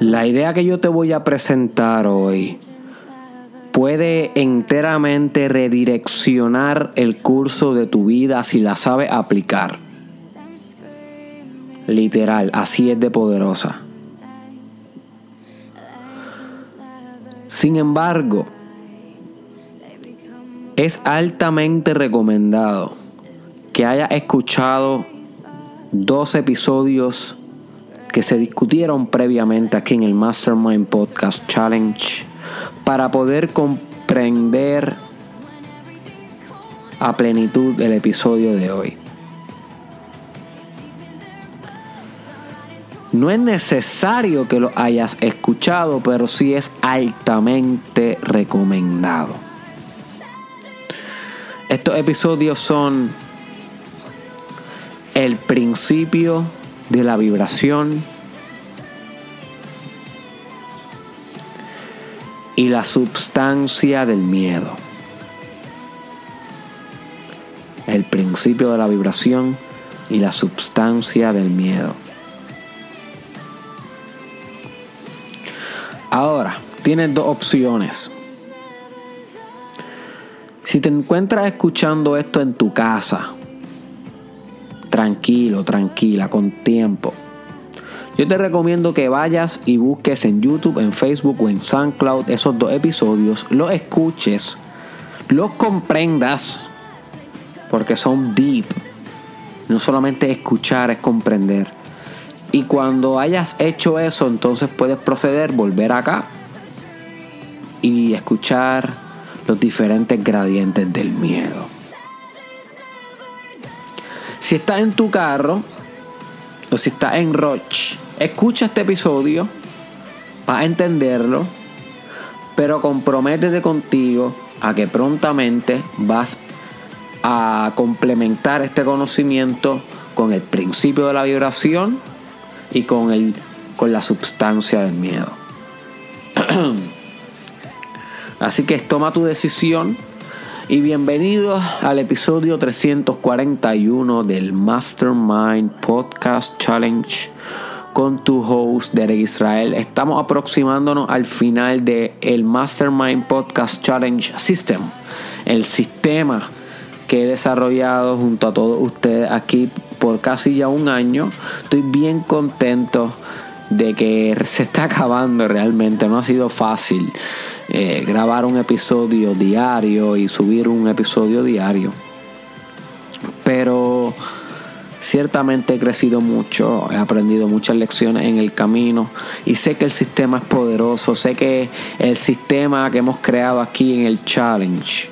La idea que yo te voy a presentar hoy puede enteramente redireccionar el curso de tu vida si la sabes aplicar. Literal, así es de poderosa. Sin embargo, es altamente recomendado que hayas escuchado dos episodios que se discutieron previamente aquí en el Mastermind Podcast Challenge para poder comprender a plenitud el episodio de hoy. No es necesario que lo hayas escuchado, pero sí es altamente recomendado. Estos episodios son el principio de la vibración y la substancia del miedo. El principio de la vibración y la substancia del miedo. Ahora, tienes dos opciones. Si te encuentras escuchando esto en tu casa, tranquilo, tranquila, con tiempo. Yo te recomiendo que vayas y busques en YouTube, en Facebook o en SoundCloud esos dos episodios, los escuches, los comprendas, porque son deep. No solamente escuchar, es comprender. Y cuando hayas hecho eso, entonces puedes proceder, volver acá y escuchar los diferentes gradientes del miedo. Si estás en tu carro o si estás en Roche, escucha este episodio para entenderlo, pero comprométete contigo a que prontamente vas a complementar este conocimiento con el principio de la vibración y con, el, con la substancia del miedo. Así que toma tu decisión y bienvenidos al episodio 341 del Mastermind Podcast Challenge con tu host Derek Israel. Estamos aproximándonos al final del el Mastermind Podcast Challenge System, el sistema que he desarrollado junto a todos ustedes aquí por casi ya un año. Estoy bien contento de que se está acabando realmente, no ha sido fácil. Eh, grabar un episodio diario y subir un episodio diario. Pero ciertamente he crecido mucho, he aprendido muchas lecciones en el camino y sé que el sistema es poderoso, sé que el sistema que hemos creado aquí en el challenge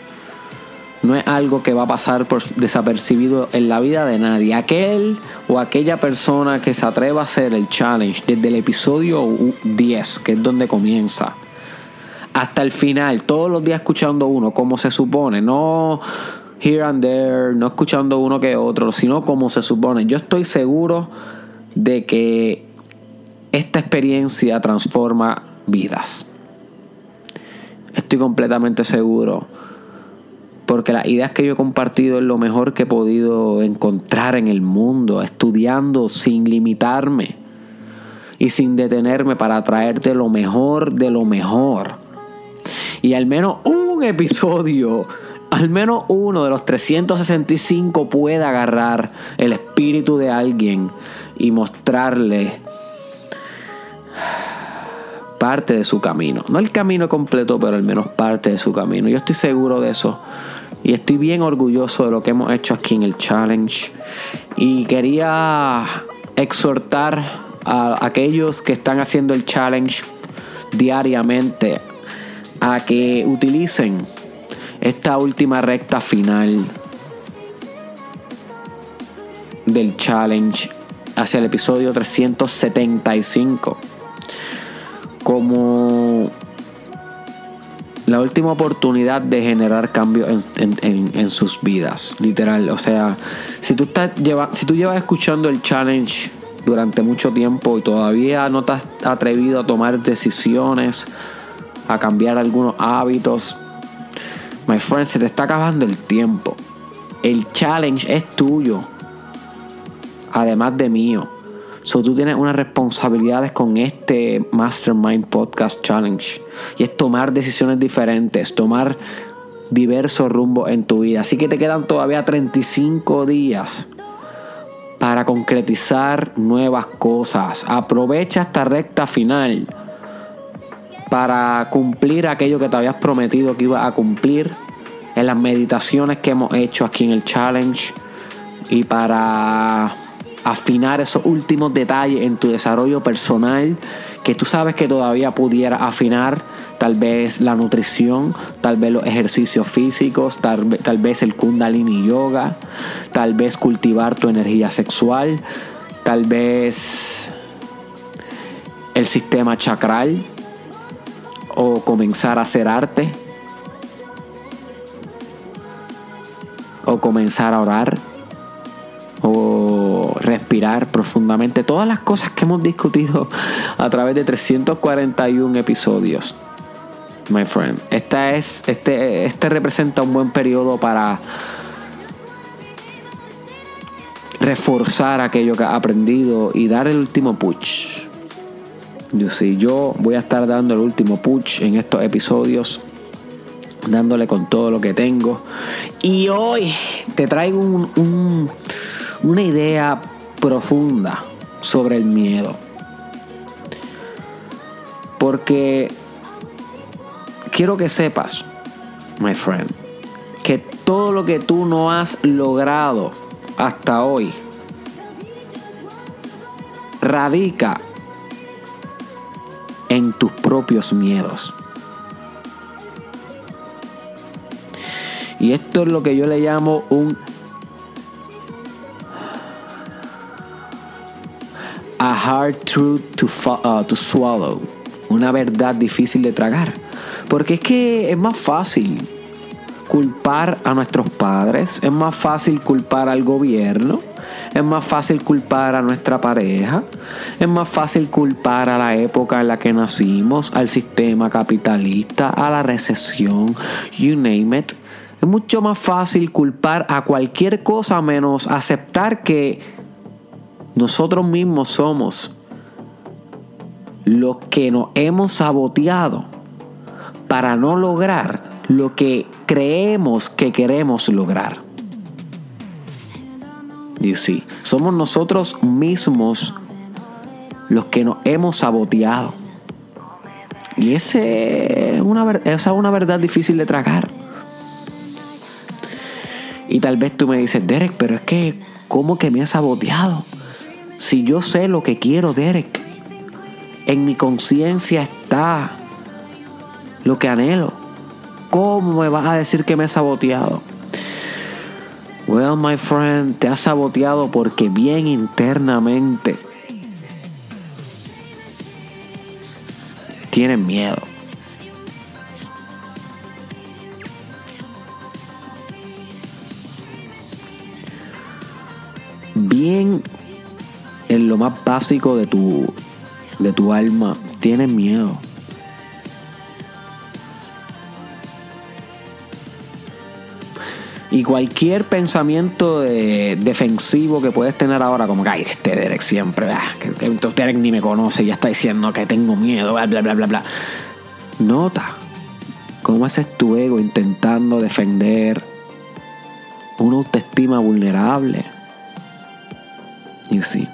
no es algo que va a pasar por desapercibido en la vida de nadie. Aquel o aquella persona que se atreva a hacer el challenge desde el episodio 10, que es donde comienza, hasta el final, todos los días escuchando uno, como se supone, no here and there, no escuchando uno que otro, sino como se supone. Yo estoy seguro de que esta experiencia transforma vidas. Estoy completamente seguro. Porque las ideas que yo he compartido es lo mejor que he podido encontrar en el mundo, estudiando sin limitarme y sin detenerme para traerte lo mejor de lo mejor y al menos un episodio, al menos uno de los 365 pueda agarrar el espíritu de alguien y mostrarle parte de su camino. No el camino completo, pero al menos parte de su camino. Yo estoy seguro de eso. Y estoy bien orgulloso de lo que hemos hecho aquí en el challenge. Y quería exhortar a aquellos que están haciendo el challenge diariamente a que utilicen esta última recta final del challenge hacia el episodio 375 como la última oportunidad de generar cambio en, sus vidas, literal. O sea, si tú, estás si tú llevas escuchando el challenge durante mucho tiempo y todavía no te has atrevido a tomar decisiones, a cambiar algunos hábitos. My friend, se te está acabando el tiempo. El challenge es tuyo. Además de mío. So tú tienes unas responsabilidades con este Mastermind Podcast Challenge. Y es tomar decisiones diferentes, tomar diversos rumbos en tu vida. Así que te quedan todavía 35 días para concretizar nuevas cosas. Aprovecha esta recta final para cumplir aquello que te habías prometido que ibas a cumplir en las meditaciones que hemos hecho aquí en el challenge y para afinar esos últimos detalles en tu desarrollo personal que tú sabes que todavía pudiera afinar tal vez la nutrición, tal vez los ejercicios físicos, tal, tal vez el kundalini yoga, tal vez cultivar tu energía sexual, tal vez el sistema chakral o comenzar a hacer arte o comenzar a orar o respirar profundamente. Todas las cosas que hemos discutido a través de 341 episodios. My friend. Esta es, este, este representa un buen periodo para reforzar aquello que has aprendido y dar el último push. Yo sí, yo voy a estar dando el último push en estos episodios, dándole con todo lo que tengo. Y hoy te traigo un una idea profunda sobre el miedo. Porque quiero que sepas, my friend, que todo lo que tú no has logrado hasta hoy radica en tus propios miedos. Y esto es lo que yo le llamo un a hard truth to, uh, to swallow, una verdad difícil de tragar. Porque es que es más fácil culpar a nuestros padres, es más fácil culpar al gobierno, es más fácil culpar a nuestra pareja, es más fácil culpar a la época en la que nacimos, al sistema capitalista, a la recesión, you name it. Es mucho más fácil culpar a cualquier cosa menos aceptar que nosotros mismos somos los que nos hemos saboteado para no lograr lo que creemos que queremos lograr. Y sí, somos nosotros mismos los que nos hemos saboteado. Y ese es una, esa es una verdad difícil de tragar. Y tal vez tú me dices, Derek, pero es que, ¿cómo que me has saboteado? Si yo sé lo que quiero, Derek, en mi conciencia está lo que anhelo. ¿Cómo me vas a decir que me he saboteado? Well, my friend, te has saboteado porque bien internamente tienes miedo. Bien en lo más básico de tu, de tu alma, tienes miedo. Y cualquier pensamiento defensivo que puedes tener ahora, como que ay, este Derek siempre, ah, que, que Derek ni me conoce, ya está diciendo que tengo miedo, bla, bla, bla, bla, bla. Nota cómo ese es tu ego intentando defender una autoestima vulnerable. Y sí.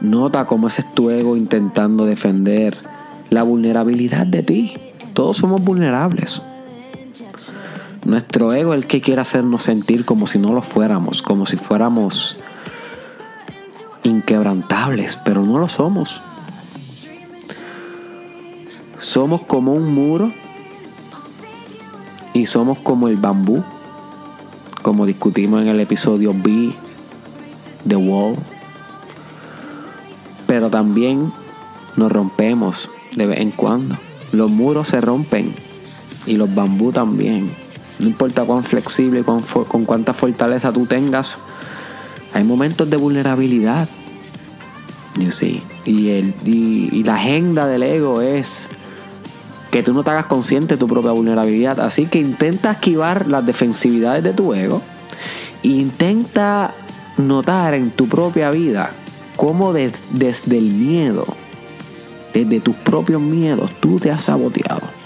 Nota cómo ese es tu ego intentando defender la vulnerabilidad de ti. Todos somos vulnerables. Nuestro ego es el que quiere hacernos sentir como si no lo fuéramos, como si fuéramos inquebrantables, pero no lo somos. Somos como un muro y somos como el bambú, como discutimos en el episodio B, The Wall pero también nos rompemos de vez en cuando. Los muros se rompen y los bambú también. No importa cuán flexible y con, cuánta fortaleza tú tengas, hay momentos de vulnerabilidad. Y, el, y, la agenda del ego es que tú no te hagas consciente de tu propia vulnerabilidad. Así que intenta esquivar las defensividades de tu ego. E intenta notar en tu propia vida cómo desde el miedo, desde tus propios miedos, tú te has saboteado.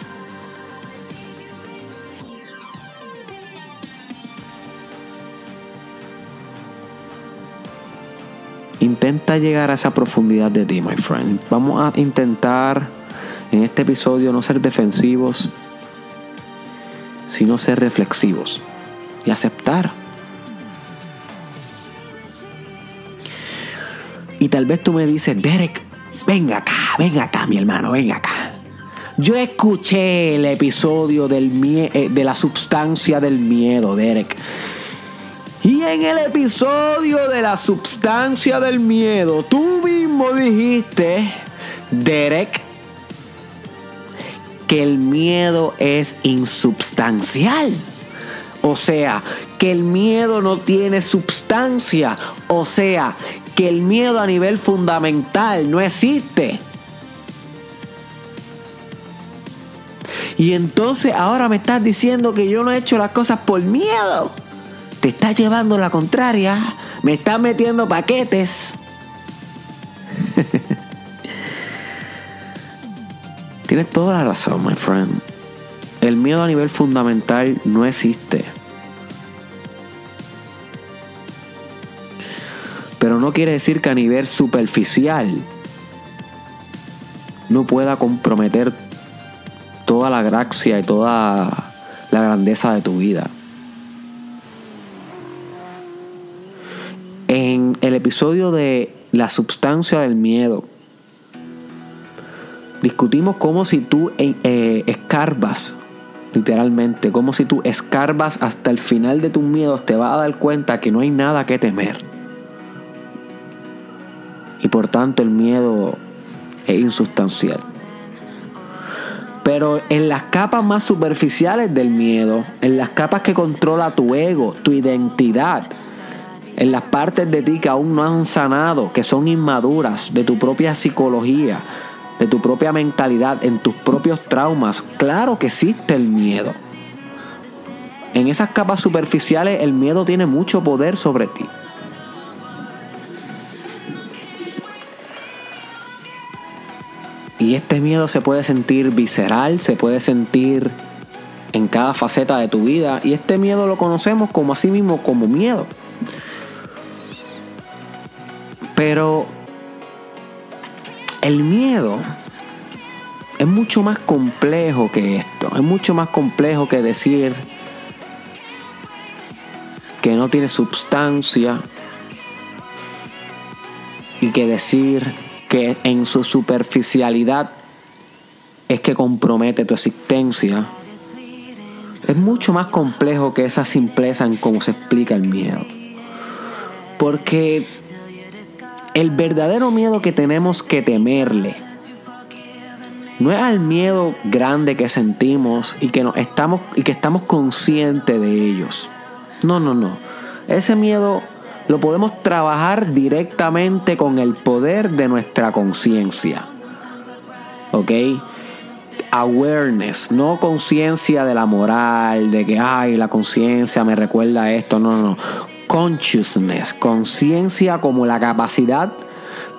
Intenta llegar a esa profundidad de ti, my friend. Vamos a intentar en este episodio no ser defensivos, sino ser reflexivos y aceptar. Y tal vez tú me dices, Derek, venga acá, venga acá, mi hermano, venga acá. Yo escuché el episodio del eh, de la substancia del miedo, Derek. Y en el episodio de la substancia del miedo, tú mismo dijiste, Derek, que el miedo es insubstancial. O sea, que el miedo no tiene substancia. O sea, que el miedo a nivel fundamental no existe. Y entonces ahora me estás diciendo que yo no he hecho las cosas por miedo. Te estás llevando la contraria. Me estás metiendo paquetes. Tienes toda la razón, my friend. El miedo a nivel fundamental no existe. Pero no quiere decir que a nivel superficial no pueda comprometer toda la gracia y toda la grandeza de tu vida. En el episodio de la sustancia del miedo, discutimos como si tú eh, eh, escarbas, literalmente, como si tú escarbas hasta el final de tus miedos, te vas a dar cuenta que no hay nada que temer. Y por tanto el miedo es insustancial. Pero en las capas más superficiales del miedo, en las capas que controla tu ego, tu identidad, en las partes de ti que aún no han sanado, que son inmaduras, de tu propia psicología, de tu propia mentalidad, en tus propios traumas, claro que existe el miedo. En esas capas superficiales el miedo tiene mucho poder sobre ti. Y este miedo se puede sentir visceral, se puede sentir en cada faceta de tu vida. Y este miedo lo conocemos como así mismo como miedo. Pero el miedo es mucho más complejo que esto. Es mucho más complejo que decir que no tiene sustancia y que decir que en su superficialidad es que compromete tu existencia. Es mucho más complejo que esa simpleza en cómo se explica el miedo. Porque el verdadero miedo que tenemos que temerle no es al miedo grande que sentimos y que, estamos, y que estamos conscientes de ellos. No, no, no. Ese miedo lo podemos trabajar directamente con el poder de nuestra conciencia. ¿Ok? Awareness, no conciencia de la moral, de que, ay, la conciencia me recuerda esto. No, no, no. Consciousness, conciencia como la capacidad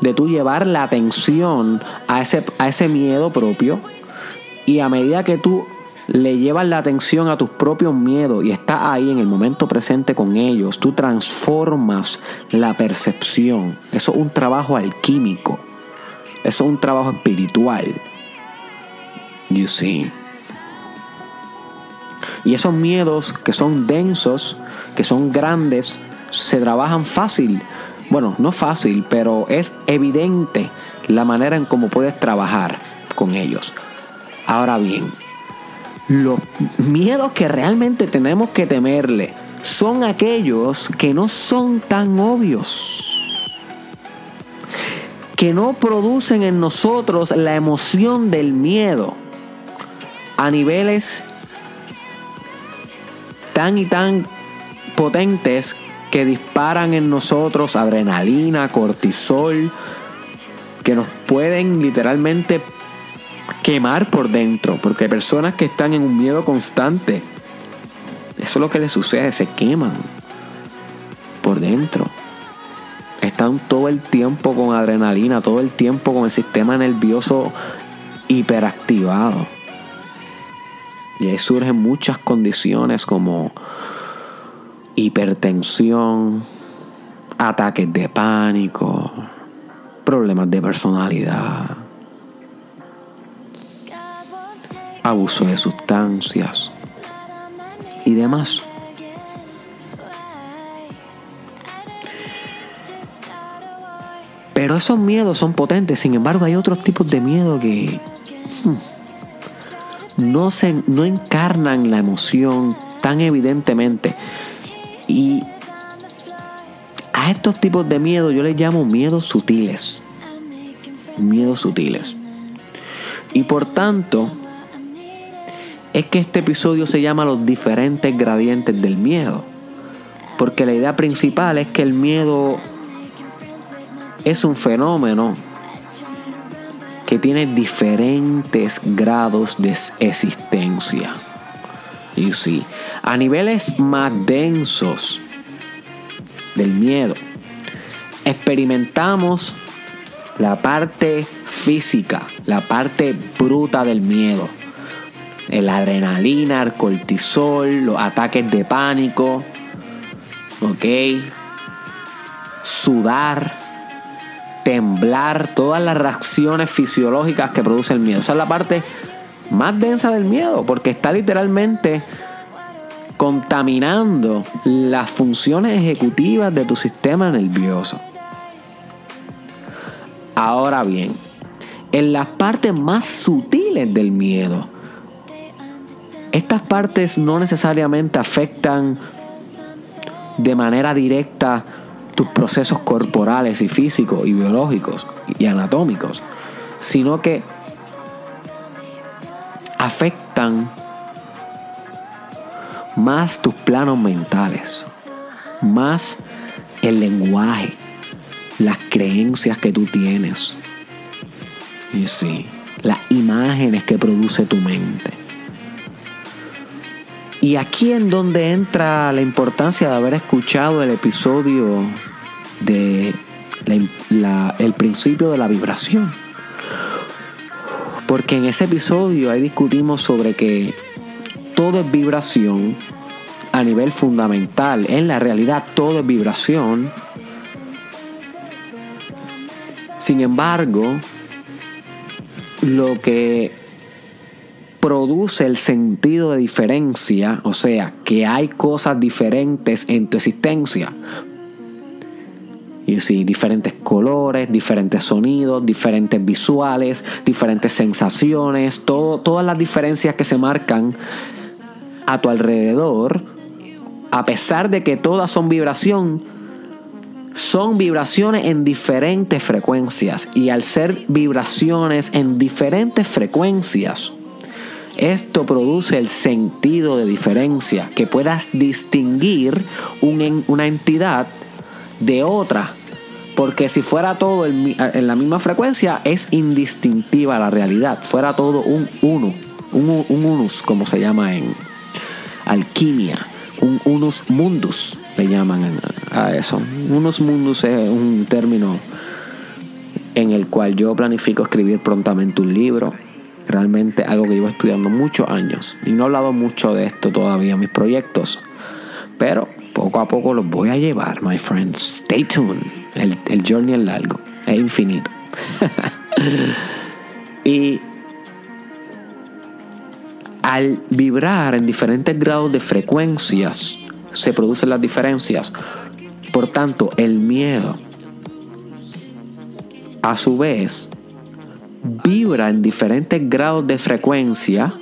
de tú llevar la atención a ese, a ese miedo propio. Y a medida que tú le llevas la atención a tus propios miedos y estás ahí en el momento presente con ellos, tú transformas la percepción. Eso es un trabajo alquímico. Eso es un trabajo espiritual. You see. Y esos miedos que son densos, que son grandes, se trabajan fácil. Bueno, no fácil, pero es evidente la manera en cómo puedes trabajar con ellos. Ahora bien, los miedos que realmente tenemos que temerle son aquellos que no son tan obvios. Que no producen en nosotros la emoción del miedo a niveles tan y tan potentes que disparan en nosotros adrenalina, cortisol, que nos pueden literalmente quemar por dentro, porque hay personas que están en un miedo constante. Eso es lo que les sucede, se queman por dentro. están todo el tiempo con adrenalina, todo el tiempo con el sistema nervioso hiperactivado. Y ahí surgen muchas condiciones como hipertensión, ataques de pánico, problemas de personalidad, abuso de sustancias y demás. Pero esos miedos son potentes, sin embargo hay otros tipos de miedo que hmm, no, se, no encarnan la emoción tan evidentemente. Y a estos tipos de miedo yo les llamo miedos sutiles. Miedos sutiles. Y por tanto, es que este episodio se llama Los diferentes gradientes del miedo. Porque la idea principal es que el miedo es un fenómeno que tiene diferentes grados de existencia. Y sí, a niveles más densos del miedo, experimentamos la parte física, la parte bruta del miedo. La adrenalina, el cortisol, los ataques de pánico, ¿ok? Sudar, temblar, todas las reacciones fisiológicas que produce el miedo. Esa es la parte más densa del miedo, porque está literalmente contaminando las funciones ejecutivas de tu sistema nervioso. Ahora bien, en las partes más sutiles del miedo, estas partes no necesariamente afectan de manera directa tus procesos corporales y físicos y biológicos y anatómicos, sino que afectan más tus planos mentales, más el lenguaje, las creencias que tú tienes. Y sí, las imágenes que produce tu mente. Y aquí en donde entra la importancia de haber escuchado el episodio de el principio de la vibración. Porque en ese episodio ahí discutimos sobre que todo es vibración a nivel fundamental. En la realidad todo es vibración. Sin embargo, lo que produce el sentido de diferencia, o sea, que hay cosas diferentes en tu existencia, y sí, diferentes colores, diferentes sonidos, diferentes visuales, diferentes sensaciones, todo, todas las diferencias que se marcan a tu alrededor, a pesar de que todas son vibración, son vibraciones en diferentes frecuencias. Y al ser vibraciones en diferentes frecuencias, esto produce el sentido de diferencia, que puedas distinguir una entidad de otra porque si fuera todo en la misma frecuencia, es indistintiva la realidad. Fuera todo un uno, un, unus, como se llama en alquimia. Un unus mundus, le llaman a eso. Unus mundus es un término en el cual yo planifico escribir prontamente un libro. Realmente algo que llevo estudiando muchos años. Y no he hablado mucho de esto todavía en mis proyectos. Pero poco a poco los voy a llevar, my friends. Stay tuned. El, journey es largo, es infinito. y al vibrar en diferentes grados de frecuencias, se producen las diferencias. Por tanto, el miedo, a su vez, vibra en diferentes grados de frecuencia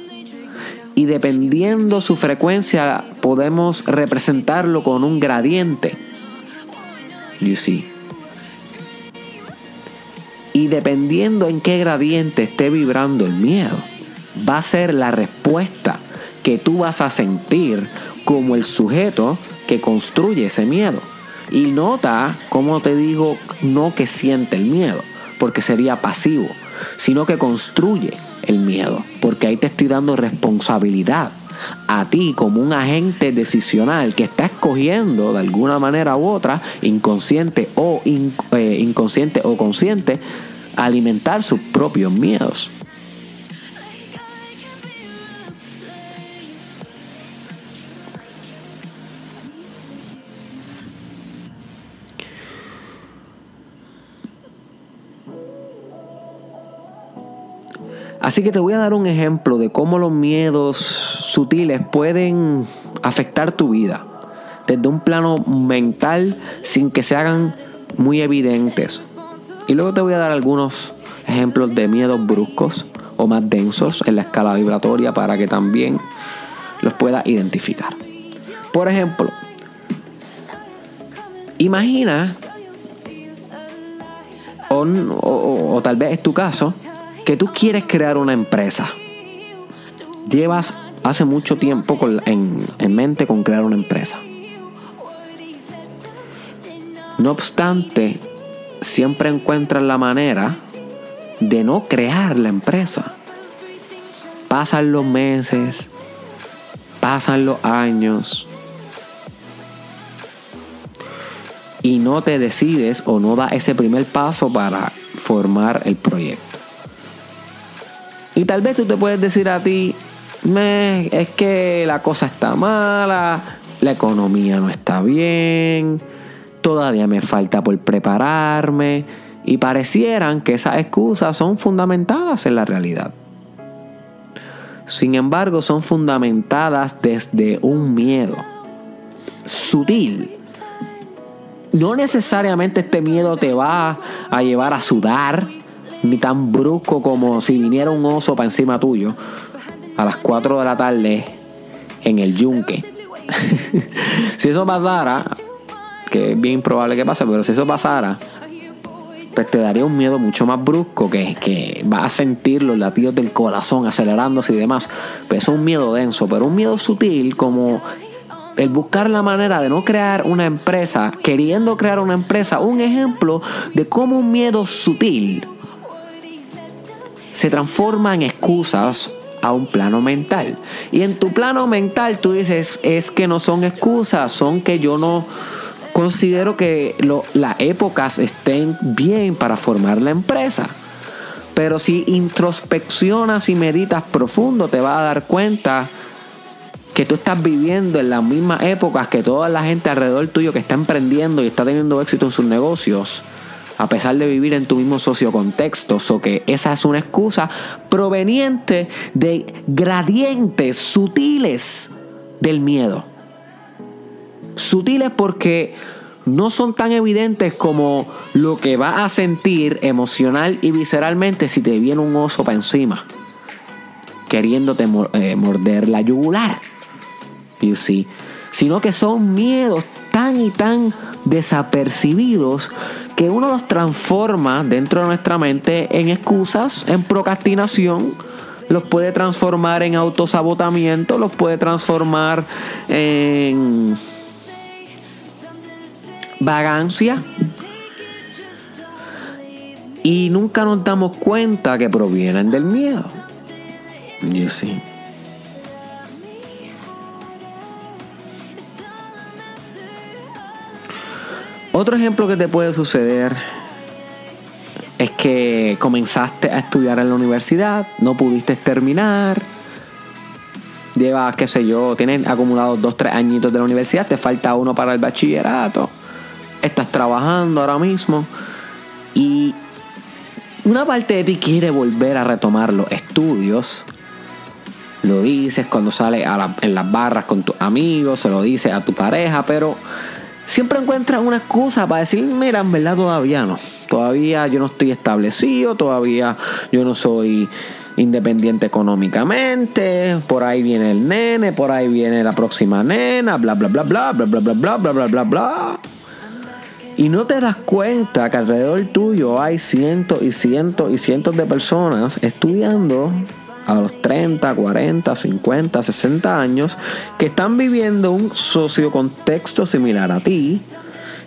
y dependiendo su frecuencia podemos representarlo con un gradiente. You see. Y dependiendo en qué gradiente esté vibrando el miedo, va a ser la respuesta que tú vas a sentir como el sujeto que construye ese miedo. Y nota, como te digo, no que siente el miedo, porque sería pasivo, sino que construye el miedo, porque ahí te estoy dando responsabilidad a ti como un agente decisional que está escogiendo de alguna manera u otra, inconsciente o eh, inconsciente o consciente, alimentar sus propios miedos. Así que te voy a dar un ejemplo de cómo los miedos sutiles pueden afectar tu vida desde un plano mental sin que se hagan muy evidentes. Y luego te voy a dar algunos ejemplos de miedos bruscos o más densos en la escala vibratoria para que también los puedas identificar. Por ejemplo, imagina, o, tal vez es tu caso, que tú quieres crear una empresa. Llevas hace mucho tiempo en, en mente con crear una empresa. No obstante, siempre encuentras la manera de no crear la empresa. Pasan los meses, pasan los años y no te decides o no das ese primer paso para formar el proyecto. Y tal vez tú te puedes decir a ti, me, es que la cosa está mala, la economía no está bien, todavía me falta por prepararme. Y parecieran que esas excusas son fundamentadas en la realidad. Sin embargo, son fundamentadas desde un miedo sutil. No necesariamente este miedo te va a llevar a sudar, ni tan brusco como si viniera un oso para encima tuyo a las 4 de la tarde en el yunque. si eso pasara, que es bien probable que pase, pero si eso pasara, pues te daría un miedo mucho más brusco que, que vas a sentir los latidos del corazón acelerándose y demás. Pues es un miedo denso, pero un miedo sutil como el buscar la manera de no crear una empresa, queriendo crear una empresa, un ejemplo de cómo un miedo sutil se transforma en excusas a un plano mental. Y en tu plano mental tú dices, es que no son excusas, son que yo no considero que las épocas estén bien para formar la empresa. Pero si introspeccionas y meditas profundo, te vas a dar cuenta que tú estás viviendo en las mismas épocas que toda la gente alrededor tuyo que está emprendiendo y está teniendo éxito en sus negocios a pesar de vivir en tu mismo sociocontexto. O que esa es una excusa proveniente de gradientes sutiles del miedo. Sutiles porque no son tan evidentes como lo que vas a sentir emocional y visceralmente si te viene un oso para encima, queriéndote eh, morder la yugular. Y sí, sino que son miedos tan y tan desapercibidos que uno los transforma dentro de nuestra mente en excusas, en procrastinación, los puede transformar en autosabotamiento, los puede transformar en vagancia. Y nunca nos damos cuenta que provienen del miedo. Otro ejemplo que te puede suceder es que comenzaste a estudiar en la universidad, no pudiste terminar, llevas, qué sé yo, tienes acumulados dos, tres añitos de la universidad, te falta uno para el bachillerato, estás trabajando ahora mismo y una parte de ti quiere volver a retomar los estudios. Lo dices cuando sales en las barras con tus amigos, se lo dices a tu pareja, pero siempre encuentras una excusa para decir, mira, en verdad todavía no. Todavía yo no estoy establecido, todavía yo no soy independiente económicamente, por ahí viene el nene, por ahí viene la próxima nena, bla bla bla bla bla bla bla bla bla bla bla bla. Y no te das cuenta que alrededor tuyo hay cientos y cientos y cientos de personas estudiando a los 30, 40, 50, 60 años que están viviendo un sociocontexto similar a ti.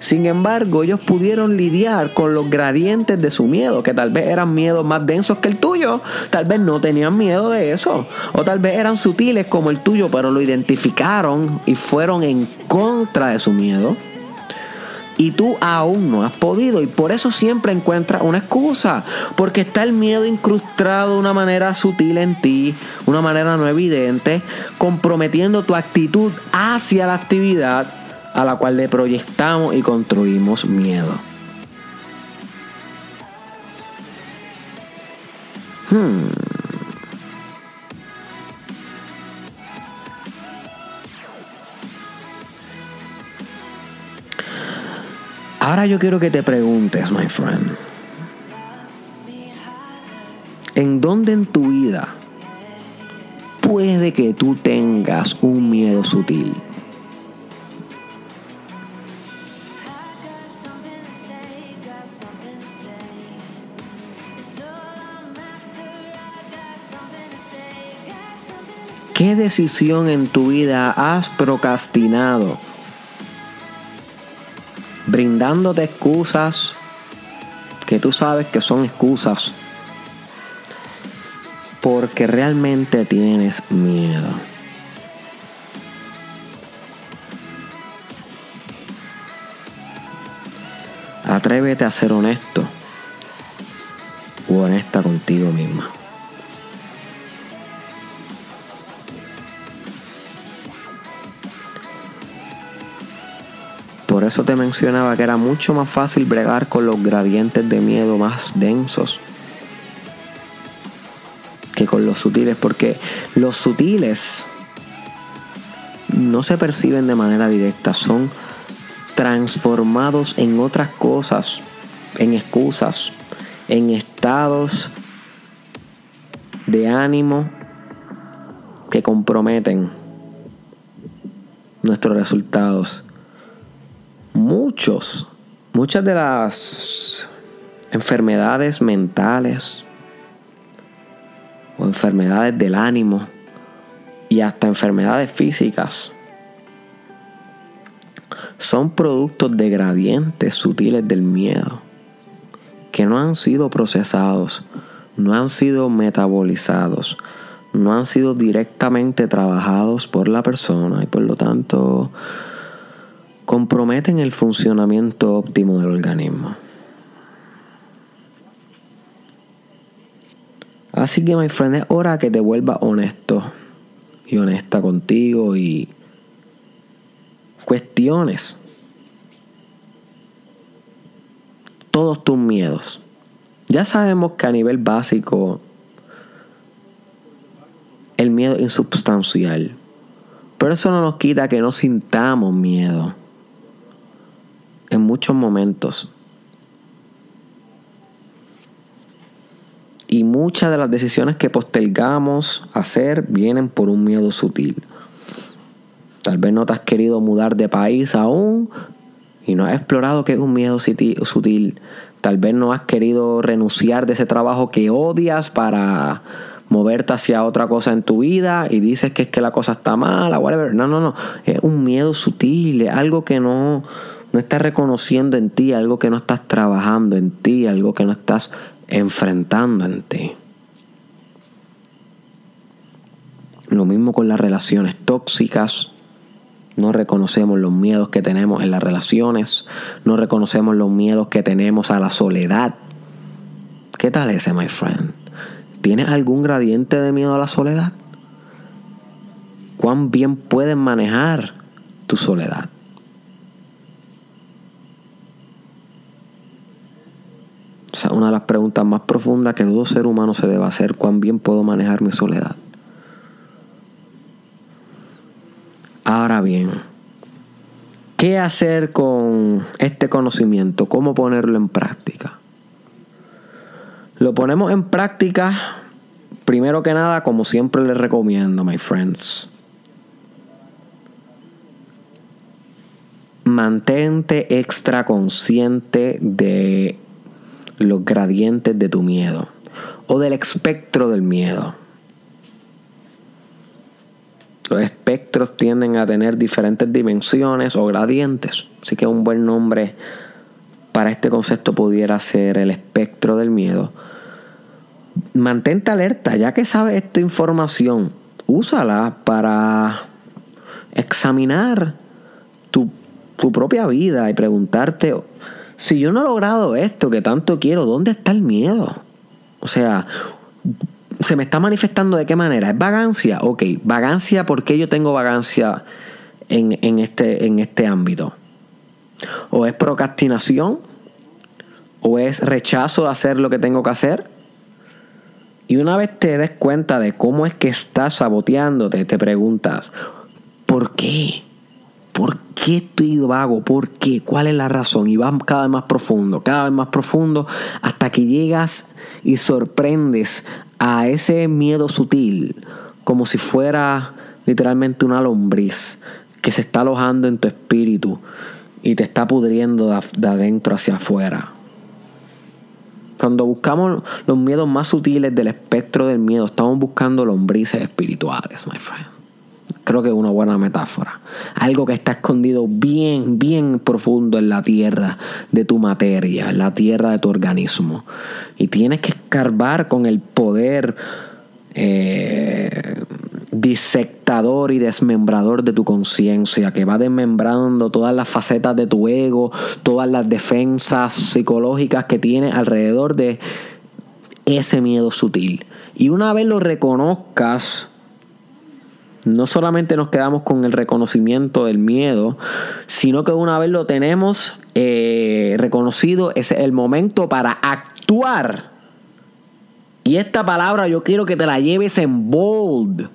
Sin embargo, ellos pudieron lidiar con los gradientes de su miedo, que tal vez eran miedos más densos que el tuyo, tal vez no tenían miedo de eso, o tal vez eran sutiles como el tuyo, pero lo identificaron y fueron en contra de su miedo y tú aún no has podido y por eso siempre encuentras una excusa, porque está el miedo incrustado de una manera sutil en ti, una manera no evidente, comprometiendo tu actitud hacia la actividad a la cual le proyectamos y construimos miedo. Hmm. Ahora yo quiero que te preguntes, my friend, ¿en dónde en tu vida puede que tú tengas un miedo sutil? ¿Qué decisión en tu vida has procrastinado? Brindándote excusas que tú sabes que son excusas porque realmente tienes miedo. Atrévete a ser honesto o honesta contigo misma. Por eso te mencionaba que era mucho más fácil bregar con los gradientes de miedo más densos que con los sutiles, porque los sutiles no se perciben de manera directa, son transformados en otras cosas, en excusas, en estados de ánimo que comprometen nuestros resultados muchas de las enfermedades mentales o enfermedades del ánimo y hasta enfermedades físicas son productos de gradientes sutiles del miedo que no han sido procesados, no han sido metabolizados, no han sido directamente trabajados por la persona y por lo tanto comprometen el funcionamiento óptimo del organismo. Así que, my friend, es hora que te vuelvas honesto y honesta contigo y cuestiones todos tus miedos. Ya sabemos que a nivel básico el miedo es insubstancial, pero eso no nos quita que no sintamos miedo en muchos momentos. Y muchas de las decisiones que postergamos hacer vienen por un miedo sutil. Tal vez no te has querido mudar de país aún y no has explorado qué es un miedo sutil. Tal vez no has querido renunciar de ese trabajo que odias para moverte hacia otra cosa en tu vida y dices que es que la cosa está mala, whatever. No, no, no. Es un miedo sutil, es algo que no, no estás reconociendo en ti algo que no estás trabajando en ti, algo que no estás enfrentando en ti. Lo mismo con las relaciones tóxicas. No reconocemos los miedos que tenemos en las relaciones. No reconocemos los miedos que tenemos a la soledad. ¿Qué tal ese, my friend? ¿Tienes algún gradiente de miedo a la soledad? ¿Cuán bien puedes manejar tu soledad? Una de las preguntas más profundas que todo ser humano se debe hacer, cuán bien puedo manejar mi soledad. Ahora bien, ¿qué hacer con este conocimiento? ¿Cómo ponerlo en práctica? Lo ponemos en práctica, primero que nada, como siempre les recomiendo, my friends. Mantente extra consciente de los gradientes de tu miedo o del espectro del miedo. Los espectros tienden a tener diferentes dimensiones o gradientes. Así que un buen nombre para este concepto pudiera ser el espectro del miedo. Mantente alerta, ya que sabes esta información, úsala para examinar tu, tu propia vida y preguntarte, si yo no he logrado esto que tanto quiero, ¿dónde está el miedo? O sea, se me está manifestando de qué manera. ¿Es vagancia? Ok, vagancia, ¿por qué yo tengo vagancia en, este, en este ámbito? ¿O es procrastinación? ¿O es rechazo de hacer lo que tengo que hacer? Y una vez te des cuenta de cómo es que estás saboteándote, te preguntas, ¿por qué? ¿Por qué estoy vago? ¿Por qué? ¿Cuál es la razón? Y vas cada vez más profundo, cada vez más profundo, hasta que llegas y sorprendes a ese miedo sutil, como si fuera literalmente una lombriz que se está alojando en tu espíritu y te está pudriendo de, adentro hacia afuera. Cuando buscamos los miedos más sutiles del espectro del miedo, estamos buscando lombrices espirituales, my friend. Creo que es una buena metáfora. Algo que está escondido bien, bien profundo en la tierra de tu materia, en la tierra de tu organismo. Y tienes que escarbar con el poder eh, disectador y desmembrador de tu conciencia, que va desmembrando todas las facetas de tu ego, todas las defensas psicológicas que tiene alrededor de ese miedo sutil. Y una vez lo reconozcas, no solamente nos quedamos con el reconocimiento del miedo, sino que una vez lo tenemos eh, reconocido, es el momento para actuar. Y esta palabra yo quiero que te la lleves en bold.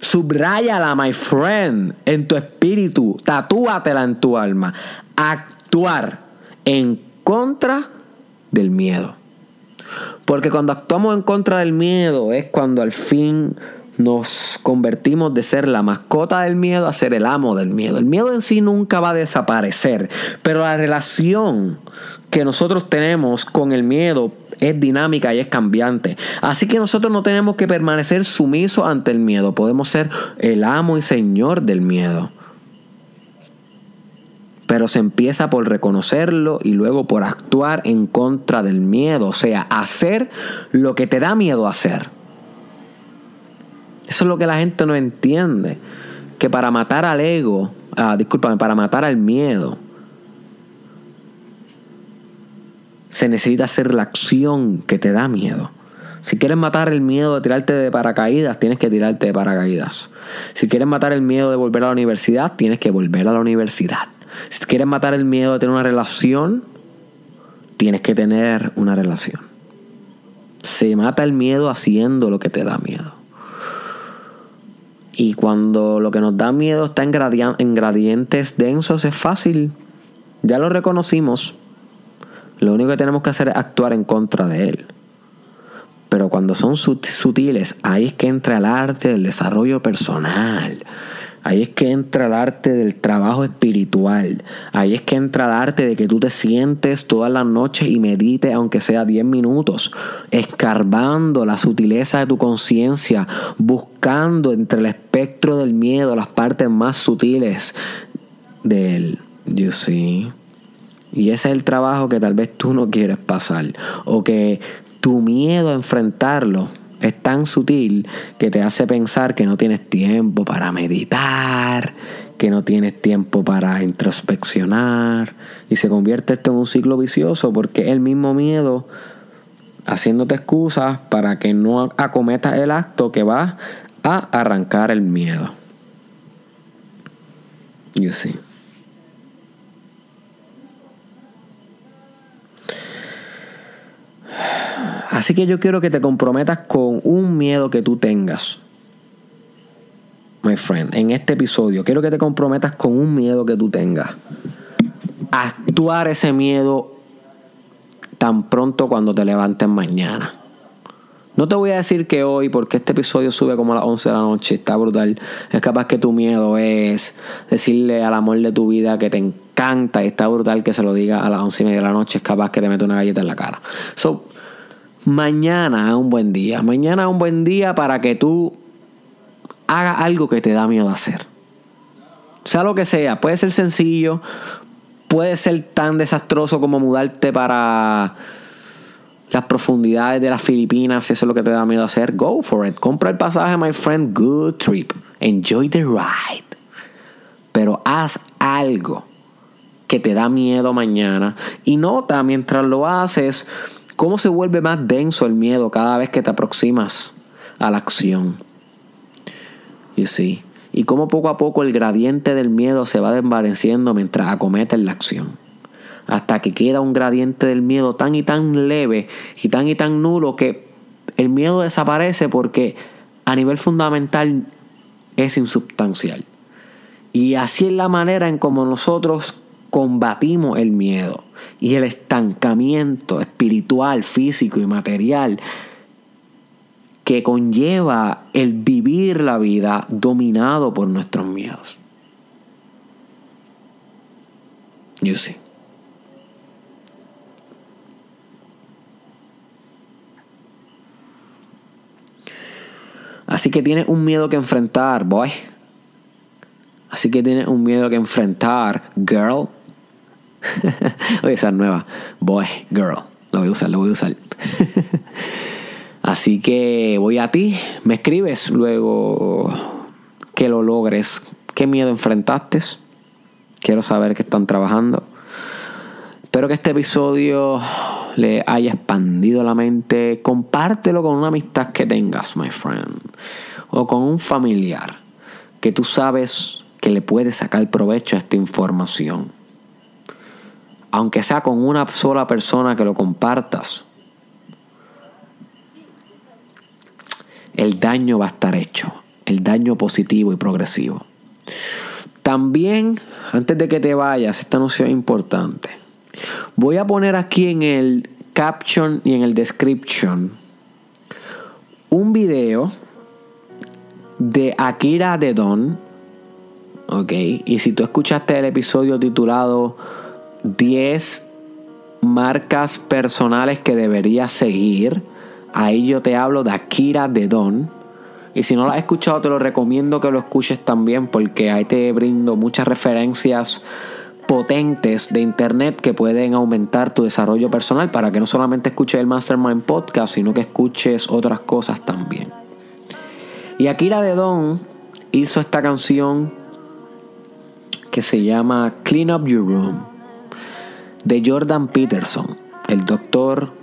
Subráyala, my friend, en tu espíritu. Tatúatela en tu alma. Actuar en contra del miedo. Porque cuando actuamos en contra del miedo es cuando al fin nos convertimos de ser la mascota del miedo a ser el amo del miedo. El miedo en sí nunca va a desaparecer, pero la relación que nosotros tenemos con el miedo es dinámica y es cambiante. Así que nosotros no tenemos que permanecer sumisos ante el miedo, podemos ser el amo y señor del miedo. Pero se empieza por reconocerlo y luego por actuar en contra del miedo, o sea, hacer lo que te da miedo hacer. Eso es lo que la gente no entiende. Que para matar al ego, ah, discúlpame, para matar al miedo, se necesita hacer la acción que te da miedo. Si quieres matar el miedo de tirarte de paracaídas, tienes que tirarte de paracaídas. Si quieres matar el miedo de volver a la universidad, tienes que volver a la universidad. Si quieres matar el miedo de tener una relación, tienes que tener una relación. Se mata el miedo haciendo lo que te da miedo. Y cuando lo que nos da miedo está en, gradientes densos, es fácil. Ya lo reconocimos. Lo único que tenemos que hacer es actuar en contra de él. Pero cuando son sutiles, ahí es que entra el arte del desarrollo personal. Ahí es que entra el arte del trabajo espiritual. Ahí es que entra el arte de que tú te sientes todas las noches y medites, aunque sea 10 minutos, escarbando la sutileza de tu conciencia, buscando entre el espectro del miedo las partes más sutiles del you see. Y ese es el trabajo que tal vez tú no quieres pasar. O que tu miedo a enfrentarlo es tan sutil que te hace pensar que no tienes tiempo para meditar, que no tienes tiempo para introspeccionar y se convierte esto en un ciclo vicioso porque el mismo miedo haciéndote excusas para que no acometas el acto que va a arrancar el miedo. You see. Así que yo quiero que te comprometas con un miedo que tú tengas. My friend, en este episodio quiero que te comprometas con un miedo que tú tengas. Actuar ese miedo tan pronto cuando te levantes mañana. No te voy a decir que hoy, porque este episodio sube como a las 11 de la noche, está brutal. Es capaz que tu miedo es decirle al amor de tu vida que te encanta y está brutal que se lo diga a las 11 y media de la noche. Es capaz que te mete una galleta en la cara. So, Mañana es un buen día. Mañana es un buen día para que tú haga algo que te da miedo hacer. Sea lo que sea, puede ser sencillo, puede ser tan desastroso como mudarte para las profundidades de las Filipinas, si eso es lo que te da miedo hacer, go for it. Compra el pasaje, my friend, good trip. Enjoy the ride. Pero haz algo que te da miedo mañana y nota mientras lo haces cómo se vuelve más denso el miedo cada vez que te aproximas a la acción. You see? Y cómo poco a poco el gradiente del miedo se va desvaneciendo mientras acometes la acción hasta que queda un gradiente del miedo tan y tan leve y tan y tan nulo que el miedo desaparece porque a nivel fundamental es insubstancial. Y así es la manera en como nosotros combatimos el miedo y el estancamiento espiritual, físico y material que conlleva el vivir la vida dominado por nuestros miedos. You see. Así que tienes un miedo que enfrentar, boy. Así que tienes un miedo que enfrentar, girl. voy a usar nueva. Boy, girl. Lo voy a usar, lo voy a usar. Así que voy a ti. Me escribes luego que lo logres. ¿Qué miedo enfrentaste? Quiero saber que están trabajando. Espero que este episodio le haya expandido la mente, compártelo con una amistad que tengas, my friend, o con un familiar que tú sabes que le puede sacar provecho a esta información. Aunque sea con una sola persona que lo compartas, el daño va a estar hecho, el daño positivo y progresivo. También, antes de que te vayas, esta noción es importante. Voy a poner aquí en el caption y en el description un video de Akira de Don. Ok, y si tú escuchaste el episodio titulado 10 marcas personales que deberías seguir, ahí yo te hablo de Akira de Don. Y si no lo has escuchado, te lo recomiendo que lo escuches también porque ahí te brindo muchas referencias potentes de internet que pueden aumentar tu desarrollo personal para que no solamente escuches el Mastermind Podcast, sino que escuches otras cosas también. Y Akira de Don hizo esta canción que se llama Clean Up Your Room de Jordan Peterson, el doctor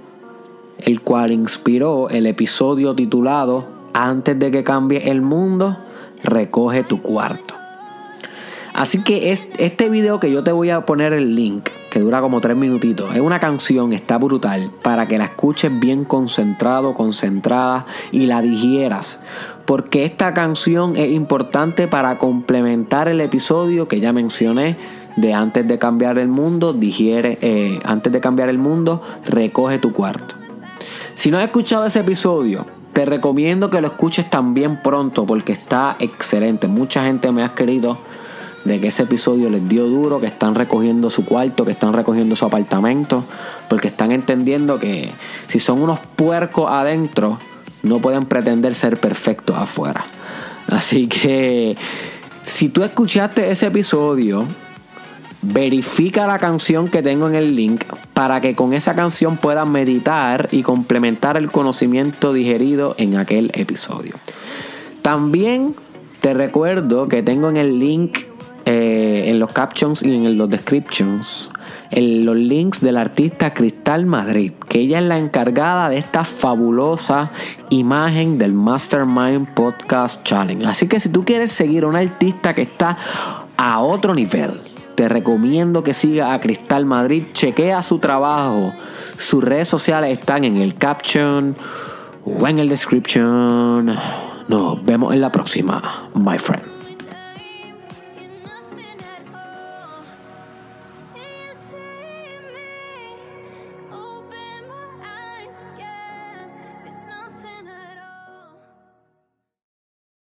el cual inspiró el episodio titulado Antes de que cambie el mundo, recoge tu cuarto. Así que este video que yo te voy a poner el link, que dura como tres minutitos, es una canción, está brutal, para que la escuches bien concentrado, concentrada y la digieras. Porque esta canción es importante para complementar el episodio que ya mencioné de antes de cambiar el mundo, digiere, eh, antes de cambiar el mundo, recoge tu cuarto. Si no has escuchado ese episodio, te recomiendo que lo escuches también pronto porque está excelente. Mucha gente me ha querido de que ese episodio les dio duro, que están recogiendo su cuarto, que están recogiendo su apartamento, porque están entendiendo que si son unos puercos adentro, no pueden pretender ser perfectos afuera. Así que si tú escuchaste ese episodio, verifica la canción que tengo en el link para que con esa canción puedas meditar y complementar el conocimiento digerido en aquel episodio. También te recuerdo que tengo en el link eh, en los captions y en los descriptions en los links del artista Cristal Madrid, que ella es la encargada de esta fabulosa imagen del Mastermind Podcast Challenge. Así que si tú quieres seguir a un artista que está a otro nivel, te recomiendo que siga a Cristal Madrid, chequea su trabajo, sus redes sociales están en el caption o en el description. Nos vemos en la próxima, my friend.